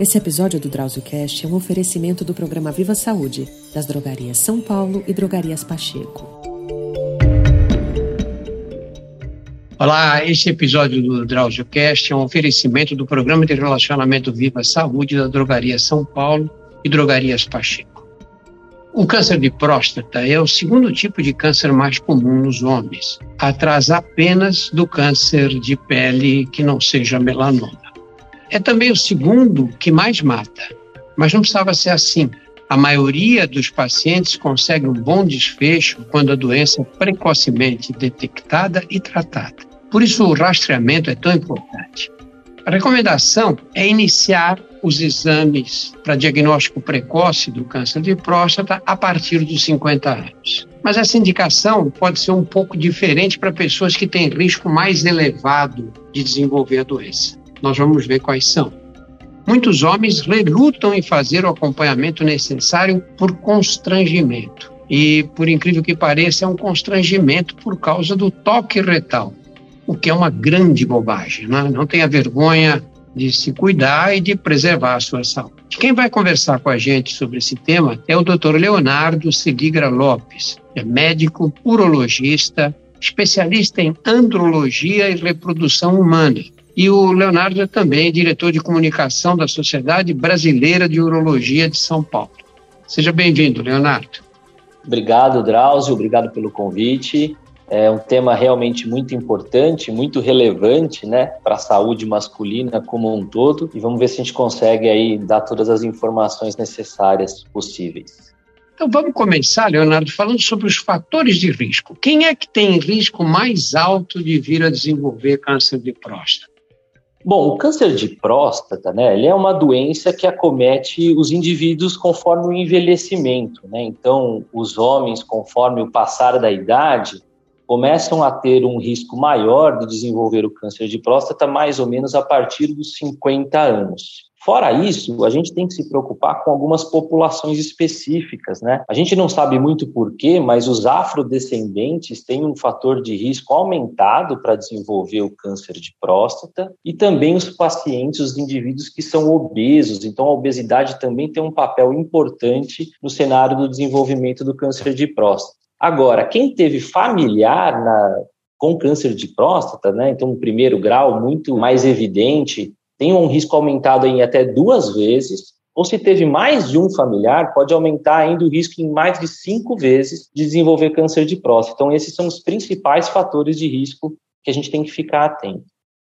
Esse episódio do DrauzioCast é um oferecimento do programa Viva Saúde, das drogarias São Paulo e drogarias Pacheco. Olá, esse episódio do DrauzioCast é um oferecimento do programa de relacionamento Viva Saúde da drogaria São Paulo e drogarias Pacheco. O câncer de próstata é o segundo tipo de câncer mais comum nos homens, atrás apenas do câncer de pele que não seja melanoma. É também o segundo que mais mata, mas não precisava ser assim. A maioria dos pacientes consegue um bom desfecho quando a doença é precocemente detectada e tratada. Por isso, o rastreamento é tão importante. A recomendação é iniciar os exames para diagnóstico precoce do câncer de próstata a partir dos 50 anos. Mas essa indicação pode ser um pouco diferente para pessoas que têm risco mais elevado de desenvolver a doença. Nós vamos ver quais são. Muitos homens relutam em fazer o acompanhamento necessário por constrangimento. E, por incrível que pareça, é um constrangimento por causa do toque retal, o que é uma grande bobagem. Né? Não tenha vergonha de se cuidar e de preservar a sua saúde. Quem vai conversar com a gente sobre esse tema é o Dr. Leonardo Seligra Lopes, é médico urologista, especialista em andrologia e reprodução humana e o Leonardo é também diretor de comunicação da Sociedade Brasileira de Urologia de São Paulo. Seja bem-vindo, Leonardo. Obrigado, Drauzio, obrigado pelo convite. É um tema realmente muito importante, muito relevante, né, para a saúde masculina como um todo. E vamos ver se a gente consegue aí dar todas as informações necessárias possíveis. Então vamos começar, Leonardo, falando sobre os fatores de risco. Quem é que tem risco mais alto de vir a desenvolver câncer de próstata? Bom, o câncer de próstata, né, ele é uma doença que acomete os indivíduos conforme o envelhecimento, né? Então, os homens, conforme o passar da idade, começam a ter um risco maior de desenvolver o câncer de próstata mais ou menos a partir dos 50 anos. Fora isso, a gente tem que se preocupar com algumas populações específicas, né? A gente não sabe muito porquê, mas os afrodescendentes têm um fator de risco aumentado para desenvolver o câncer de próstata e também os pacientes, os indivíduos que são obesos. Então, a obesidade também tem um papel importante no cenário do desenvolvimento do câncer de próstata. Agora, quem teve familiar na, com câncer de próstata, né? Então, um primeiro grau muito mais evidente tem um risco aumentado em até duas vezes, ou se teve mais de um familiar, pode aumentar ainda o risco em mais de cinco vezes de desenvolver câncer de próstata. Então, esses são os principais fatores de risco que a gente tem que ficar atento.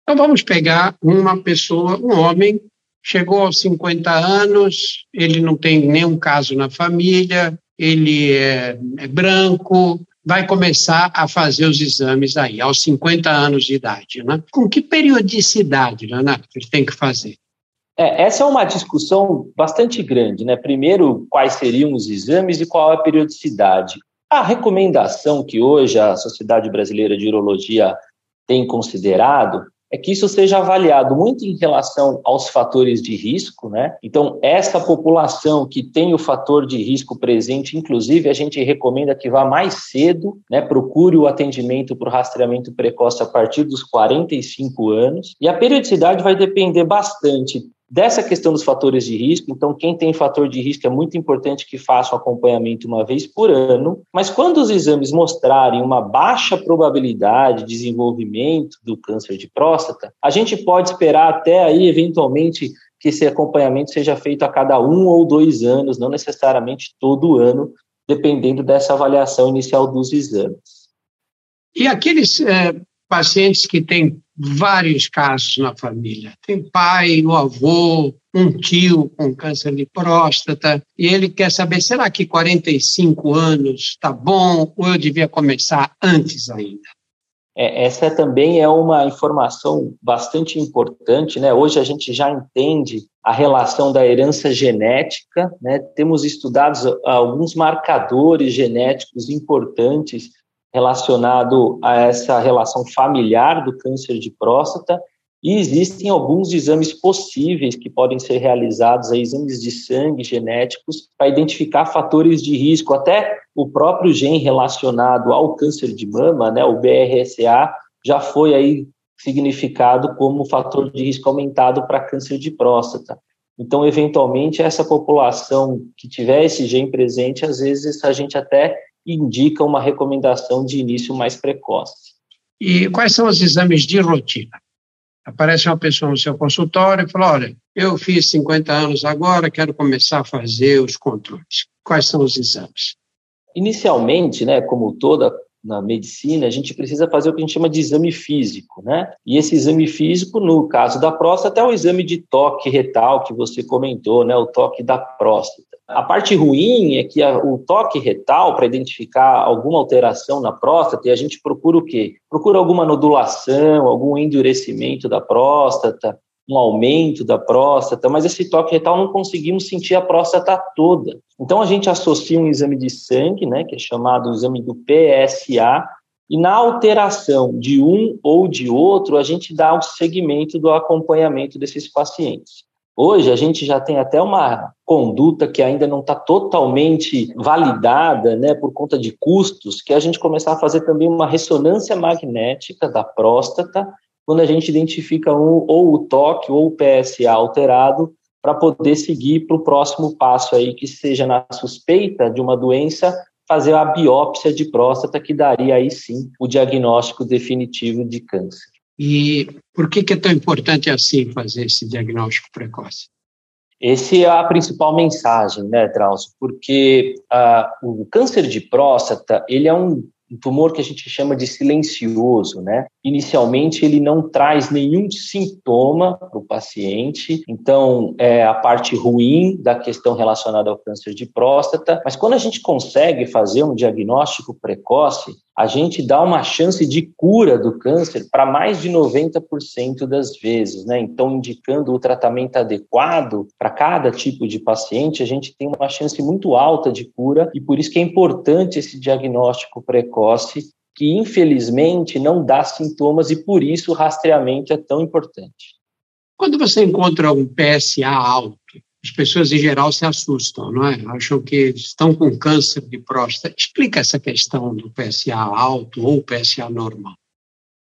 Então, vamos pegar uma pessoa, um homem, chegou aos 50 anos, ele não tem nenhum caso na família, ele é, é branco, vai começar a fazer os exames aí, aos 50 anos de idade. Né? Com que periodicidade, Leonardo, ele tem que fazer? É, essa é uma discussão bastante grande. Né? Primeiro, quais seriam os exames e qual a periodicidade. A recomendação que hoje a Sociedade Brasileira de Urologia tem considerado é que isso seja avaliado muito em relação aos fatores de risco, né? Então, essa população que tem o fator de risco presente, inclusive, a gente recomenda que vá mais cedo, né? Procure o atendimento para o rastreamento precoce a partir dos 45 anos. E a periodicidade vai depender bastante Dessa questão dos fatores de risco, então quem tem fator de risco é muito importante que faça o acompanhamento uma vez por ano, mas quando os exames mostrarem uma baixa probabilidade de desenvolvimento do câncer de próstata, a gente pode esperar até aí, eventualmente, que esse acompanhamento seja feito a cada um ou dois anos, não necessariamente todo ano, dependendo dessa avaliação inicial dos exames. E aqueles é, pacientes que têm vários casos na família. Tem pai, o avô, um tio com câncer de próstata, e ele quer saber: será que 45 anos está bom ou eu devia começar antes ainda? É, essa também é uma informação bastante importante, né? Hoje a gente já entende a relação da herança genética, né? Temos estudados alguns marcadores genéticos importantes relacionado a essa relação familiar do câncer de próstata e existem alguns exames possíveis que podem ser realizados, exames de sangue genéticos, para identificar fatores de risco, até o próprio gene relacionado ao câncer de mama, né, o BRCA, já foi aí significado como fator de risco aumentado para câncer de próstata. Então, eventualmente, essa população que tiver esse gene presente, às vezes a gente até indica uma recomendação de início mais precoce. E quais são os exames de rotina? Aparece uma pessoa no seu consultório e fala: Olha, eu fiz 50 anos agora, quero começar a fazer os controles. Quais são os exames? Inicialmente, né, como toda na medicina, a gente precisa fazer o que a gente chama de exame físico, né? E esse exame físico, no caso da próstata, é o exame de toque retal que você comentou, né? O toque da próstata. A parte ruim é que a, o toque retal, para identificar alguma alteração na próstata, e a gente procura o quê? Procura alguma nodulação, algum endurecimento da próstata, um aumento da próstata, mas esse toque retal não conseguimos sentir a próstata toda. Então a gente associa um exame de sangue, né, que é chamado exame do PSA, e na alteração de um ou de outro, a gente dá o segmento do acompanhamento desses pacientes. Hoje a gente já tem até uma conduta que ainda não está totalmente validada, né, por conta de custos, que é a gente começar a fazer também uma ressonância magnética da próstata quando a gente identifica um, ou o toque ou o PSA alterado para poder seguir para o próximo passo aí, que seja na suspeita de uma doença, fazer a biópsia de próstata, que daria aí sim o diagnóstico definitivo de câncer. E por que, que é tão importante assim fazer esse diagnóstico precoce? Essa é a principal mensagem, né, Drauzio? Porque uh, o câncer de próstata, ele é um tumor que a gente chama de silencioso, né? Inicialmente ele não traz nenhum sintoma para o paciente, então é a parte ruim da questão relacionada ao câncer de próstata, mas quando a gente consegue fazer um diagnóstico precoce, a gente dá uma chance de cura do câncer para mais de 90% das vezes, né? Então, indicando o tratamento adequado para cada tipo de paciente, a gente tem uma chance muito alta de cura. E por isso que é importante esse diagnóstico precoce que infelizmente não dá sintomas e por isso o rastreamento é tão importante. Quando você encontra um PSA alto, as pessoas em geral se assustam, não é? Acham que estão com câncer de próstata. Explica essa questão do PSA alto ou PSA normal.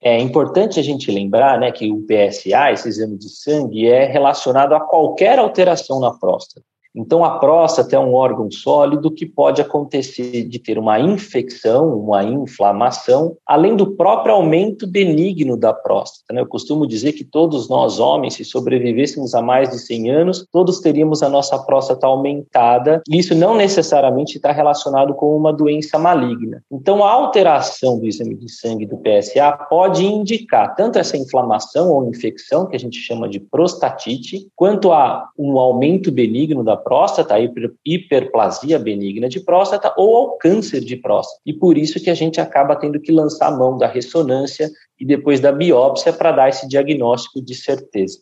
É importante a gente lembrar né, que o PSA, esse exame de sangue, é relacionado a qualquer alteração na próstata. Então, a próstata é um órgão sólido que pode acontecer de ter uma infecção, uma inflamação, além do próprio aumento benigno da próstata. Né? Eu costumo dizer que todos nós, homens, se sobrevivêssemos a mais de 100 anos, todos teríamos a nossa próstata aumentada. E isso não necessariamente está relacionado com uma doença maligna. Então, a alteração do exame de sangue do PSA pode indicar tanto essa inflamação ou infecção, que a gente chama de prostatite, quanto a um aumento benigno da próstata, a hiperplasia benigna de próstata ou ao câncer de próstata. E por isso que a gente acaba tendo que lançar a mão da ressonância e depois da biópsia para dar esse diagnóstico de certeza.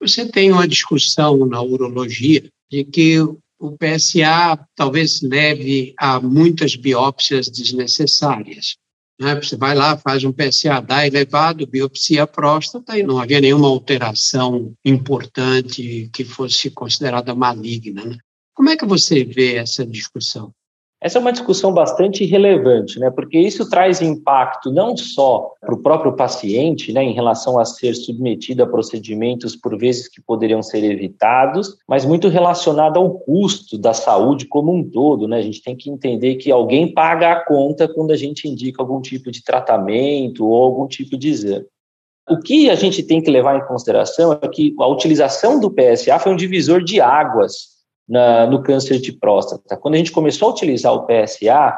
Você tem uma discussão na urologia de que o PSA talvez leve a muitas biópsias desnecessárias. Né? Você vai lá, faz um PSA, dá elevado, biopsia próstata e não havia nenhuma alteração importante que fosse considerada maligna. Né? Como é que você vê essa discussão? Essa é uma discussão bastante relevante, né? porque isso traz impacto não só para o próprio paciente, né, em relação a ser submetido a procedimentos por vezes que poderiam ser evitados, mas muito relacionado ao custo da saúde como um todo. Né? A gente tem que entender que alguém paga a conta quando a gente indica algum tipo de tratamento ou algum tipo de exame. O que a gente tem que levar em consideração é que a utilização do PSA foi um divisor de águas na, no câncer de próstata. Quando a gente começou a utilizar o PSA,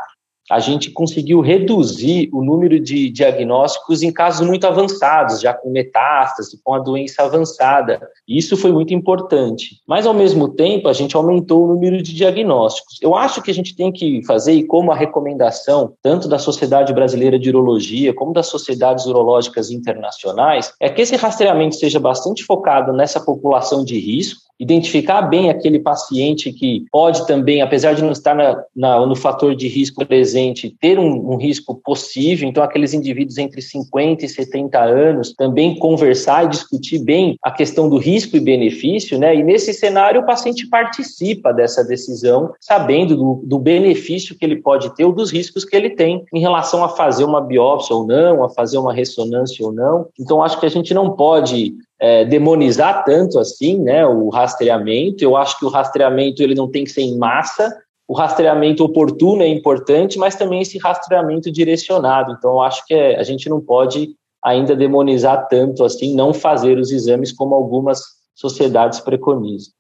a gente conseguiu reduzir o número de diagnósticos em casos muito avançados, já com metástase, com a doença avançada. Isso foi muito importante. Mas, ao mesmo tempo, a gente aumentou o número de diagnósticos. Eu acho que a gente tem que fazer, e como a recomendação, tanto da Sociedade Brasileira de Urologia, como das sociedades urológicas internacionais, é que esse rastreamento seja bastante focado nessa população de risco, identificar bem aquele paciente que pode também, apesar de não estar na, na, no fator de risco presente, ter um, um, risco possível. Então, aqueles indivíduos entre 50 e 70 anos também conversar e discutir bem a questão do risco e benefício, né? E nesse cenário, o paciente participa dessa decisão, sabendo do, do benefício que ele pode ter ou dos riscos que ele tem em relação a fazer uma biópsia ou não, a fazer uma ressonância ou não. Então, acho que a gente não pode é, demonizar tanto assim, né, o rastreamento. Eu acho que o rastreamento ele não tem que ser em massa. O rastreamento oportuno é importante, mas também esse rastreamento direcionado. Então, acho que é, a gente não pode ainda demonizar tanto assim, não fazer os exames como algumas sociedades preconizam.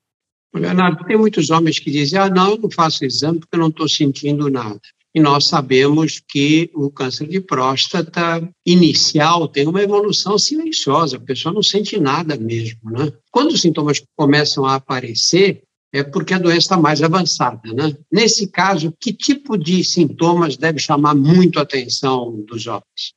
Leonardo, tem muitos homens que dizem: ah, não, eu não faço exame porque eu não estou sentindo nada. E nós sabemos que o câncer de próstata inicial tem uma evolução silenciosa, a pessoa não sente nada mesmo. Né? Quando os sintomas começam a aparecer, é porque a doença está mais avançada. Né? Nesse caso, que tipo de sintomas deve chamar muito a atenção dos homens?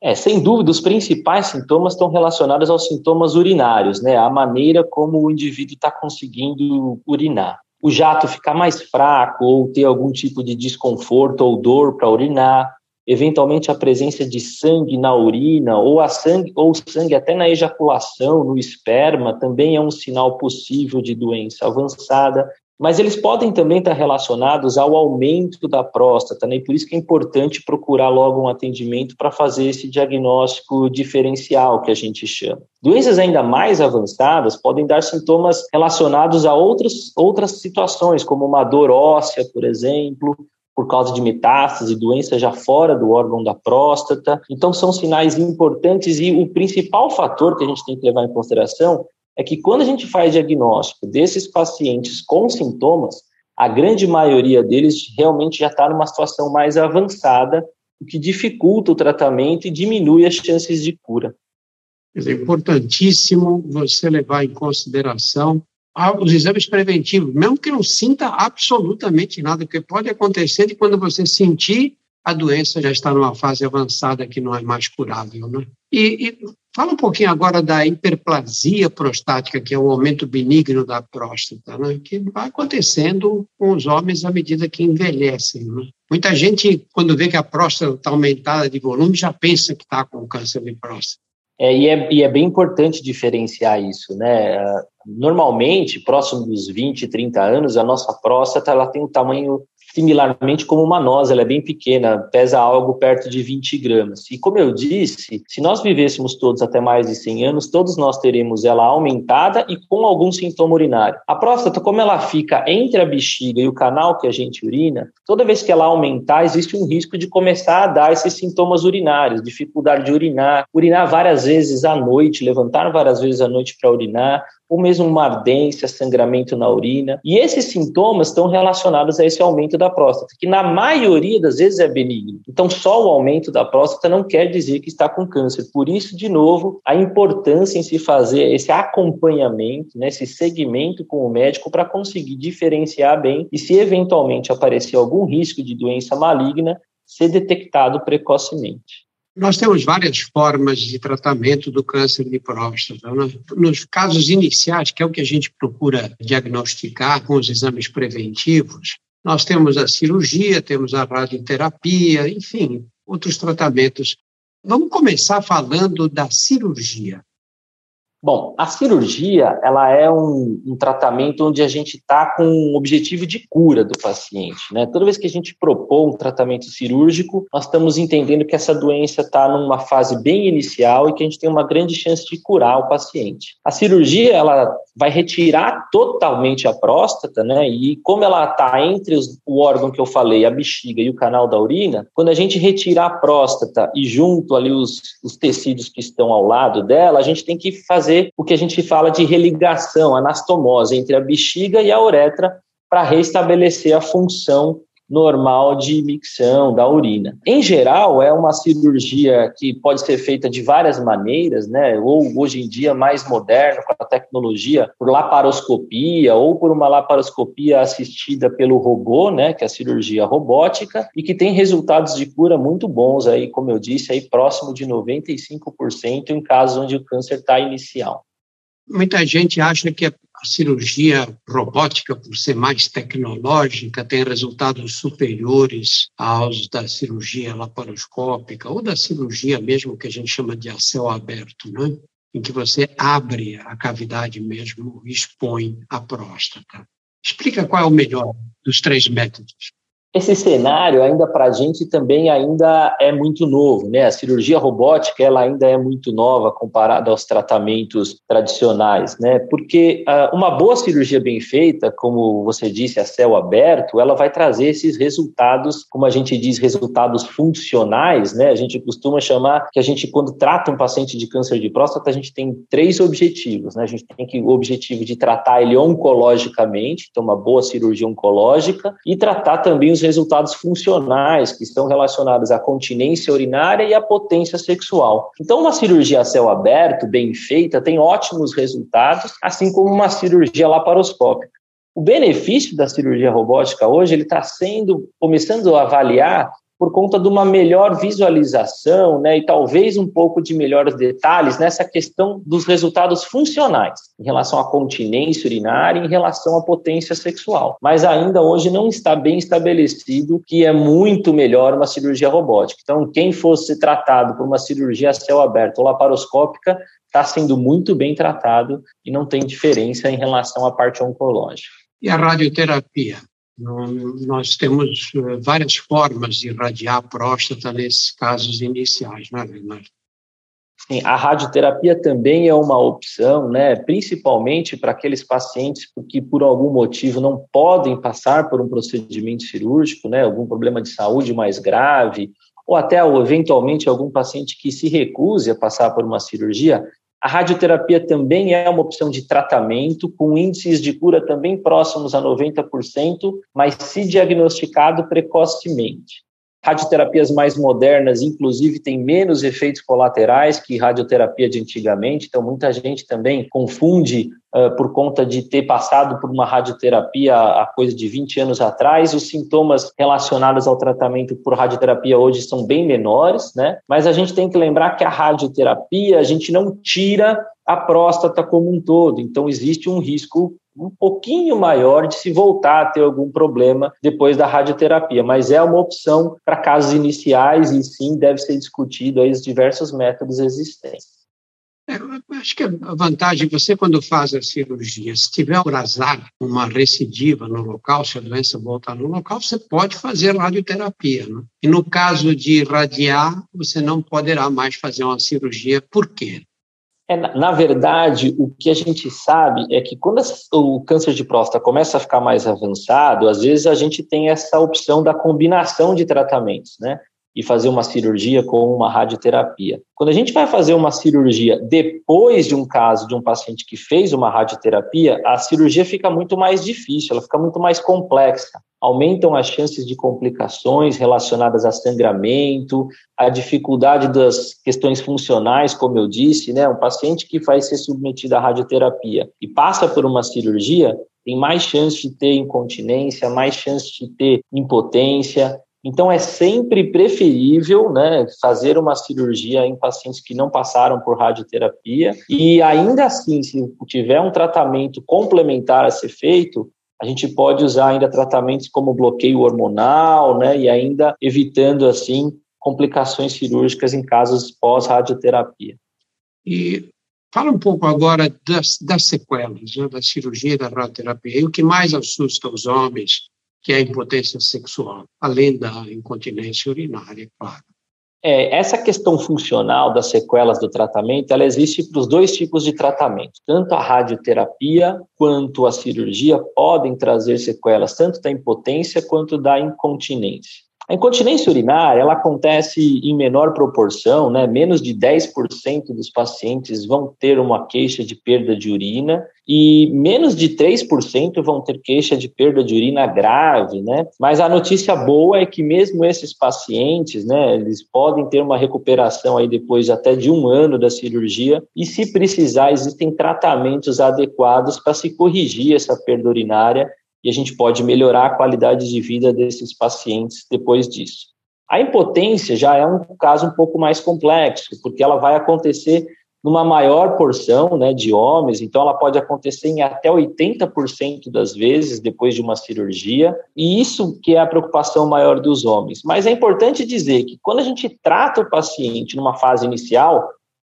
É, sem dúvida, os principais sintomas estão relacionados aos sintomas urinários, né? A maneira como o indivíduo está conseguindo urinar o jato ficar mais fraco ou ter algum tipo de desconforto ou dor para urinar, eventualmente a presença de sangue na urina ou a sangue ou sangue até na ejaculação, no esperma, também é um sinal possível de doença avançada mas eles podem também estar relacionados ao aumento da próstata, né? E por isso que é importante procurar logo um atendimento para fazer esse diagnóstico diferencial que a gente chama. Doenças ainda mais avançadas podem dar sintomas relacionados a outras, outras situações, como uma dor óssea, por exemplo, por causa de metástase, doença já fora do órgão da próstata. Então, são sinais importantes e o principal fator que a gente tem que levar em consideração é que quando a gente faz diagnóstico desses pacientes com sintomas, a grande maioria deles realmente já está numa situação mais avançada, o que dificulta o tratamento e diminui as chances de cura. É importantíssimo você levar em consideração os exames preventivos, mesmo que não sinta absolutamente nada, porque pode acontecer de quando você sentir, a doença já está numa fase avançada que não é mais curável. Né? E, e Fala um pouquinho agora da hiperplasia prostática, que é o aumento benigno da próstata, né? que vai acontecendo com os homens à medida que envelhecem. Né? Muita gente, quando vê que a próstata está aumentada de volume, já pensa que está com câncer de próstata. É e, é, e é bem importante diferenciar isso, né? Normalmente, próximo dos 20, 30 anos, a nossa próstata ela tem um tamanho similarmente como uma noz, ela é bem pequena, pesa algo perto de 20 gramas. E como eu disse, se nós vivêssemos todos até mais de 100 anos, todos nós teremos ela aumentada e com algum sintoma urinário. A próstata, como ela fica entre a bexiga e o canal que a gente urina, toda vez que ela aumentar, existe um risco de começar a dar esses sintomas urinários, dificuldade de urinar, urinar várias vezes à noite, levantar várias vezes à noite para urinar, ou mesmo uma ardência, sangramento na urina. E esses sintomas estão relacionados a esse aumento da próstata, que na maioria das vezes é benigno. Então, só o aumento da próstata não quer dizer que está com câncer. Por isso, de novo, a importância em se fazer esse acompanhamento, né, esse segmento com o médico para conseguir diferenciar bem e, se eventualmente aparecer algum risco de doença maligna, ser detectado precocemente. Nós temos várias formas de tratamento do câncer de próstata. Né? Nos casos iniciais, que é o que a gente procura diagnosticar com os exames preventivos, nós temos a cirurgia, temos a radioterapia, enfim, outros tratamentos. Vamos começar falando da cirurgia. Bom, a cirurgia ela é um, um tratamento onde a gente está com um objetivo de cura do paciente. Né? Toda vez que a gente propõe um tratamento cirúrgico, nós estamos entendendo que essa doença está numa fase bem inicial e que a gente tem uma grande chance de curar o paciente. A cirurgia ela vai retirar totalmente a próstata, né? E como ela está entre os, o órgão que eu falei, a bexiga e o canal da urina, quando a gente retirar a próstata e junto ali os, os tecidos que estão ao lado dela, a gente tem que fazer fazer o que a gente fala de religação, anastomose entre a bexiga e a uretra para restabelecer a função normal de micção da urina. Em geral, é uma cirurgia que pode ser feita de várias maneiras, né? Ou hoje em dia mais moderno com a tecnologia, por laparoscopia ou por uma laparoscopia assistida pelo robô, né, que é a cirurgia robótica e que tem resultados de cura muito bons aí, como eu disse, aí próximo de 95% em casos onde o câncer está inicial. Muita gente acha que a cirurgia robótica, por ser mais tecnológica, tem resultados superiores aos da cirurgia laparoscópica ou da cirurgia mesmo que a gente chama de a céu aberto, né? em que você abre a cavidade mesmo e expõe a próstata. Explica qual é o melhor dos três métodos. Esse cenário ainda para a gente também ainda é muito novo, né? A cirurgia robótica ela ainda é muito nova comparada aos tratamentos tradicionais, né? Porque uh, uma boa cirurgia bem feita, como você disse, a céu aberto, ela vai trazer esses resultados, como a gente diz, resultados funcionais, né? A gente costuma chamar que a gente quando trata um paciente de câncer de próstata, a gente tem três objetivos, né? A gente tem que o objetivo de tratar ele oncologicamente, então uma boa cirurgia oncológica e tratar também os resultados funcionais que estão relacionados à continência urinária e à potência sexual. Então, uma cirurgia a céu aberto, bem feita, tem ótimos resultados, assim como uma cirurgia laparoscópica. O benefício da cirurgia robótica hoje, ele está sendo, começando a avaliar por conta de uma melhor visualização, né, e talvez um pouco de melhores detalhes nessa questão dos resultados funcionais em relação à continência urinária, em relação à potência sexual. Mas ainda hoje não está bem estabelecido que é muito melhor uma cirurgia robótica. Então, quem fosse tratado por uma cirurgia a céu aberto ou laparoscópica está sendo muito bem tratado e não tem diferença em relação à parte oncológica. E a radioterapia? Nós temos eh, várias formas de irradiar a próstata nesses casos iniciais, não é, Leonardo? Sim, a radioterapia também é uma opção, né, principalmente para aqueles pacientes que por algum motivo não podem passar por um procedimento cirúrgico, né, algum problema de saúde mais grave, ou até eventualmente algum paciente que se recuse a passar por uma cirurgia, a radioterapia também é uma opção de tratamento, com índices de cura também próximos a 90%, mas se diagnosticado precocemente. Radioterapias mais modernas, inclusive, têm menos efeitos colaterais que radioterapia de antigamente, então muita gente também confunde por conta de ter passado por uma radioterapia há coisa de 20 anos atrás. Os sintomas relacionados ao tratamento por radioterapia hoje são bem menores, né? Mas a gente tem que lembrar que a radioterapia, a gente não tira a próstata como um todo, então existe um risco um pouquinho maior de se voltar a ter algum problema depois da radioterapia, mas é uma opção para casos iniciais e sim deve ser discutido aí os diversos métodos existentes. É, acho que a vantagem, você quando faz a cirurgia, se tiver por azar uma recidiva no local, se a doença voltar no local, você pode fazer radioterapia. Né? E no caso de irradiar, você não poderá mais fazer uma cirurgia. Por quê? É, na verdade, o que a gente sabe é que quando o câncer de próstata começa a ficar mais avançado, às vezes a gente tem essa opção da combinação de tratamentos, né? E fazer uma cirurgia com uma radioterapia. Quando a gente vai fazer uma cirurgia depois de um caso de um paciente que fez uma radioterapia, a cirurgia fica muito mais difícil, ela fica muito mais complexa aumentam as chances de complicações relacionadas a sangramento, a dificuldade das questões funcionais, como eu disse, né? Um paciente que vai ser submetido à radioterapia e passa por uma cirurgia tem mais chance de ter incontinência, mais chance de ter impotência. Então é sempre preferível, né, fazer uma cirurgia em pacientes que não passaram por radioterapia e ainda assim, se tiver um tratamento complementar a ser feito, a gente pode usar ainda tratamentos como bloqueio hormonal, né, e ainda evitando assim complicações cirúrgicas em casos pós-radioterapia. E fala um pouco agora das, das sequelas né, da cirurgia da radioterapia. E o que mais assusta os homens, que é a impotência sexual, além da incontinência urinária, claro. É, essa questão funcional das sequelas do tratamento, ela existe para os dois tipos de tratamento. Tanto a radioterapia quanto a cirurgia podem trazer sequelas tanto da impotência quanto da incontinência. A incontinência urinária ela acontece em menor proporção, né? menos de 10% dos pacientes vão ter uma queixa de perda de urina e menos de 3% vão ter queixa de perda de urina grave, né? Mas a notícia boa é que mesmo esses pacientes, né, eles podem ter uma recuperação aí depois até de um ano da cirurgia e se precisar existem tratamentos adequados para se corrigir essa perda urinária e a gente pode melhorar a qualidade de vida desses pacientes depois disso. A impotência já é um caso um pouco mais complexo, porque ela vai acontecer numa maior porção né, de homens, então ela pode acontecer em até 80% das vezes depois de uma cirurgia, e isso que é a preocupação maior dos homens. Mas é importante dizer que quando a gente trata o paciente numa fase inicial,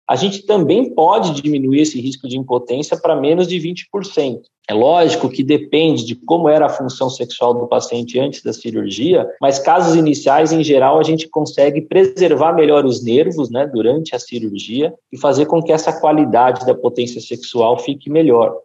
a gente também pode diminuir esse risco de impotência para menos de 20%. É lógico que depende de como era a função sexual do paciente antes da cirurgia, mas casos iniciais, em geral, a gente consegue preservar melhor os nervos né, durante a cirurgia e fazer com que essa qualidade da potência sexual fique melhor.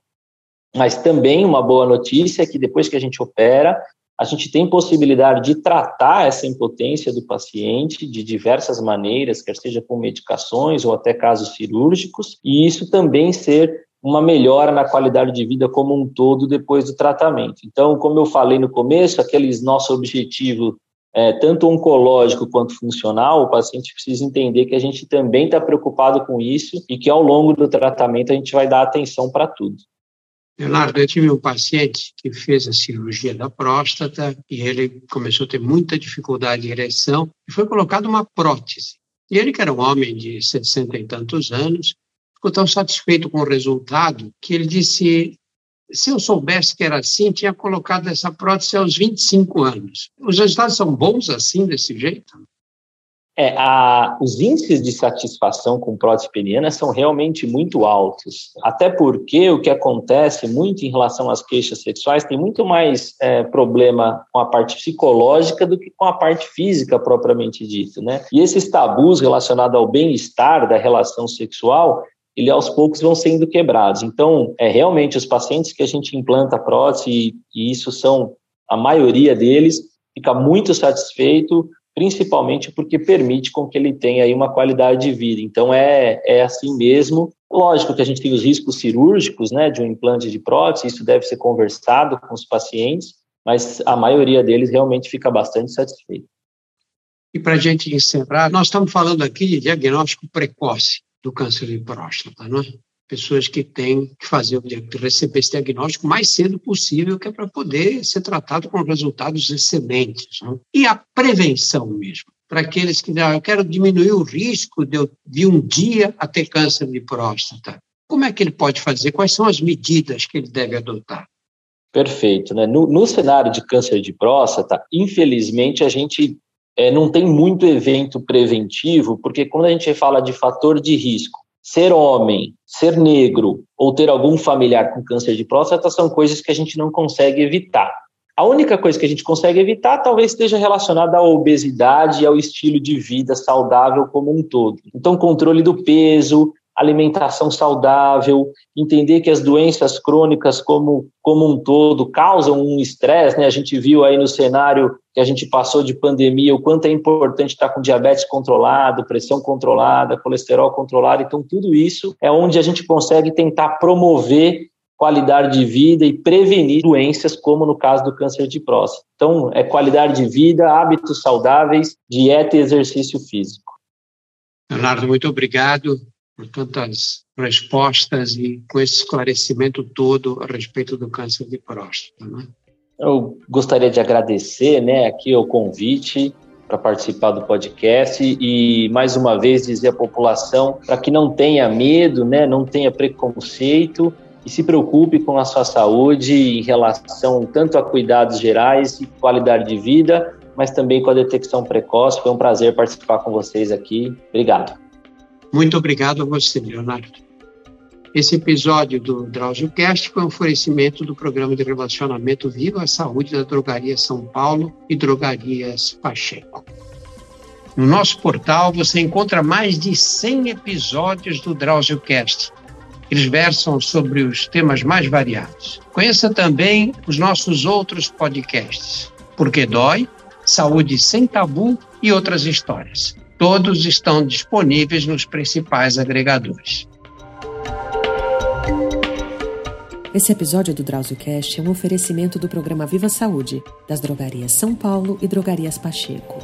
Mas também uma boa notícia é que depois que a gente opera, a gente tem possibilidade de tratar essa impotência do paciente de diversas maneiras, quer seja com medicações ou até casos cirúrgicos, e isso também ser uma melhora na qualidade de vida como um todo depois do tratamento. Então, como eu falei no começo, aqueles nosso objetivo é, tanto oncológico quanto funcional, o paciente precisa entender que a gente também está preocupado com isso e que ao longo do tratamento a gente vai dar atenção para tudo. Leonardo, eu tive um paciente que fez a cirurgia da próstata e ele começou a ter muita dificuldade de ereção e foi colocado uma prótese. E ele, que era um homem de 60 e tantos anos, ficou tão satisfeito com o resultado que ele disse: se eu soubesse que era assim, tinha colocado essa prótese aos 25 anos. Os resultados são bons assim, desse jeito? É, a, os índices de satisfação com prótese peniana são realmente muito altos. Até porque o que acontece muito em relação às queixas sexuais tem muito mais é, problema com a parte psicológica do que com a parte física propriamente dita, né? E esses tabus relacionados ao bem-estar da relação sexual ele aos poucos vão sendo quebrados. Então, é realmente os pacientes que a gente implanta prótese, e, e isso são a maioria deles, fica muito satisfeito principalmente porque permite com que ele tenha aí uma qualidade de vida. Então é, é assim mesmo. Lógico que a gente tem os riscos cirúrgicos, né, de um implante de prótese, isso deve ser conversado com os pacientes, mas a maioria deles realmente fica bastante satisfeito. E para a gente encerrar, nós estamos falando aqui de diagnóstico precoce do câncer de próstata, não é? Pessoas que têm que fazer receber esse diagnóstico mais cedo possível, que é para poder ser tratado com resultados excelentes. Né? E a prevenção mesmo, para aqueles que ah, eu quero diminuir o risco de, eu, de um dia a ter câncer de próstata. Como é que ele pode fazer? Quais são as medidas que ele deve adotar? Perfeito. Né? No, no cenário de câncer de próstata, infelizmente, a gente é, não tem muito evento preventivo, porque quando a gente fala de fator de risco, ser homem, ser negro ou ter algum familiar com câncer de próstata são coisas que a gente não consegue evitar. A única coisa que a gente consegue evitar talvez esteja relacionada à obesidade e ao estilo de vida saudável como um todo. Então, controle do peso, alimentação saudável, entender que as doenças crônicas como, como um todo causam um estresse, né? A gente viu aí no cenário que a gente passou de pandemia o quanto é importante estar com diabetes controlado, pressão controlada, colesterol controlado. Então, tudo isso é onde a gente consegue tentar promover qualidade de vida e prevenir doenças, como no caso do câncer de próstata. Então, é qualidade de vida, hábitos saudáveis, dieta e exercício físico. Leonardo, muito obrigado por tantas respostas e com esse esclarecimento todo a respeito do câncer de próstata. Né? Eu gostaria de agradecer né, aqui o convite para participar do podcast e mais uma vez dizer à população para que não tenha medo, né, não tenha preconceito e se preocupe com a sua saúde em relação tanto a cuidados gerais e qualidade de vida, mas também com a detecção precoce. Foi um prazer participar com vocês aqui. Obrigado. Muito obrigado a você, Leonardo. Esse episódio do DrauzioCast foi um oferecimento do Programa de Relacionamento Viva à Saúde da Drogaria São Paulo e Drogarias Pacheco. No nosso portal você encontra mais de 100 episódios do DrauzioCast. Eles versam sobre os temas mais variados. Conheça também os nossos outros podcasts. Porque Dói, Saúde Sem Tabu e outras histórias. Todos estão disponíveis nos principais agregadores. Esse episódio do DrauzioCast é um oferecimento do programa Viva Saúde, das drogarias São Paulo e drogarias Pacheco.